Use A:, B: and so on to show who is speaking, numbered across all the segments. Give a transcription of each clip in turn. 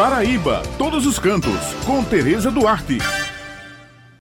A: Paraíba, todos os cantos, com Tereza Duarte.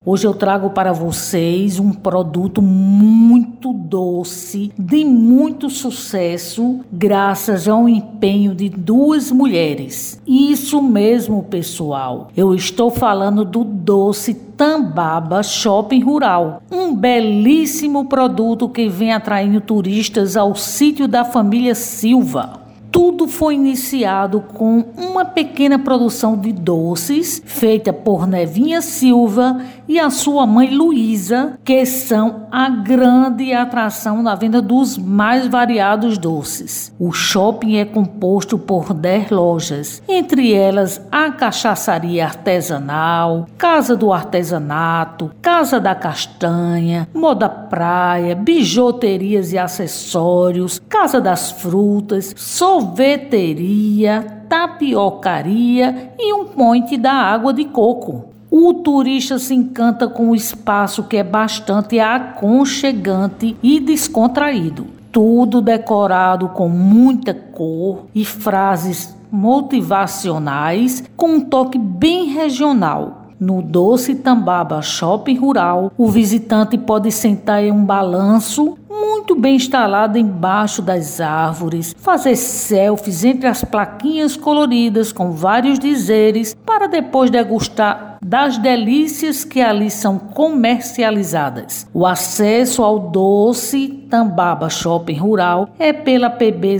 B: Hoje eu trago para vocês um produto muito doce, de muito sucesso, graças ao empenho de duas mulheres. Isso mesmo, pessoal. Eu estou falando do doce Tambaba Shopping Rural, um belíssimo produto que vem atraindo turistas ao sítio da família Silva. Tudo foi iniciado com uma pequena produção de doces feita por Nevinha Silva e a sua mãe Luísa, que são a grande atração na venda dos mais variados doces. O shopping é composto por 10 lojas, entre elas a Cachaçaria Artesanal, Casa do Artesanato, Casa da Castanha, Moda Praia, Bijuterias e Acessórios, Casa das Frutas, sorveteria, tapiocaria e um ponte da água de coco. O turista se encanta com o espaço que é bastante aconchegante e descontraído. Tudo decorado com muita cor e frases motivacionais com um toque bem regional. No Doce Tambaba Shopping Rural, o visitante pode sentar em um balanço muito bem instalado embaixo das árvores, fazer selfies entre as plaquinhas coloridas com vários dizeres para depois degustar das delícias que ali são comercializadas. O acesso ao doce Tambaba Shopping Rural é pela PB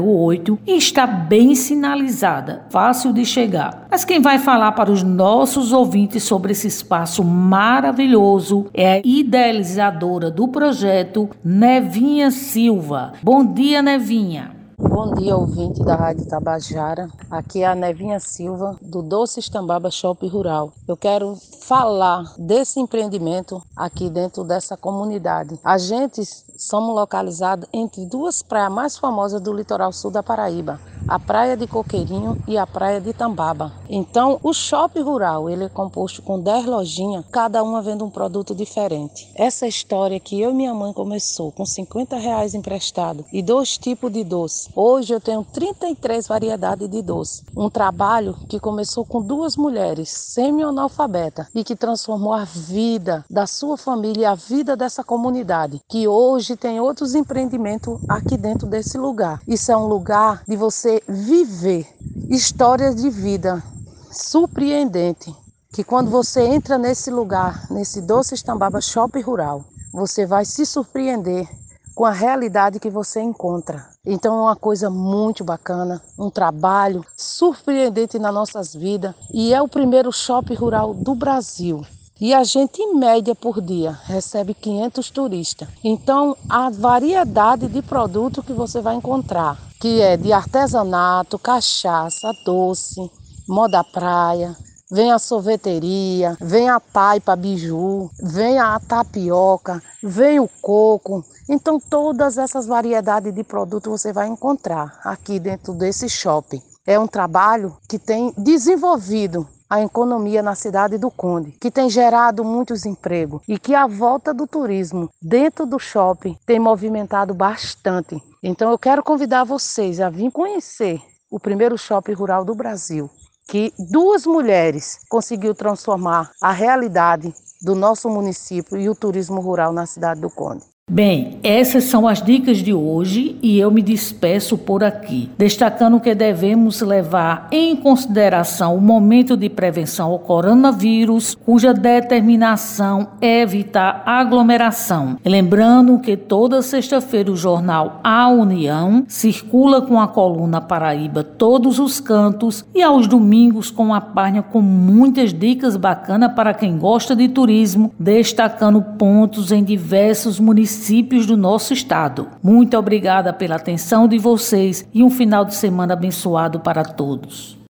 B: 008 e está bem sinalizada, fácil de chegar. Mas quem vai falar para os nossos ouvintes sobre esse espaço maravilhoso é a idealizadora do projeto, Nevinha Silva. Bom dia, Nevinha.
C: Bom dia, ouvinte da Rádio Tabajara. Aqui é a Nevinha Silva, do Doce Estambaba Shopping Rural. Eu quero falar desse empreendimento aqui dentro dessa comunidade. A gente somos localizados entre duas praias mais famosas do litoral sul da Paraíba, a Praia de Coqueirinho e a Praia de Tambaba. Então, o shopping rural, ele é composto com 10 lojinhas, cada uma vendo um produto diferente. Essa história que eu e minha mãe começou com 50 reais emprestado e dois tipos de doce. Hoje eu tenho 33 variedades de doce. Um trabalho que começou com duas mulheres semi-analfabetas e que transformou a vida da sua família e a vida dessa comunidade, que hoje tem outros empreendimentos aqui dentro desse lugar. Isso é um lugar de você viver histórias de vida surpreendente, que quando você entra nesse lugar, nesse Doce Estambaba Shopping Rural, você vai se surpreender com a realidade que você encontra. Então é uma coisa muito bacana, um trabalho surpreendente nas nossas vidas e é o primeiro shopping rural do Brasil. E a gente, em média, por dia, recebe 500 turistas. Então, a variedade de produto que você vai encontrar que é de artesanato, cachaça, doce, moda praia, vem a sorveteria, vem a taipa biju, vem a tapioca, vem o coco. Então todas essas variedades de produtos você vai encontrar aqui dentro desse shopping. É um trabalho que tem desenvolvido a economia na cidade do Conde, que tem gerado muitos empregos e que a volta do turismo dentro do shopping tem movimentado bastante. Então eu quero convidar vocês a vir conhecer o primeiro shopping rural do Brasil, que duas mulheres conseguiu transformar a realidade do nosso município e o turismo rural na cidade do Conde.
B: Bem, essas são as dicas de hoje e eu me despeço por aqui, destacando que devemos levar em consideração o momento de prevenção ao coronavírus, cuja determinação é evitar aglomeração. Lembrando que toda sexta-feira o jornal A União circula com a coluna Paraíba Todos os Cantos e aos domingos com a página com muitas dicas bacanas para quem gosta de turismo, destacando pontos em diversos municípios municípios do nosso estado. Muito obrigada pela atenção de vocês e um final de semana abençoado para todos.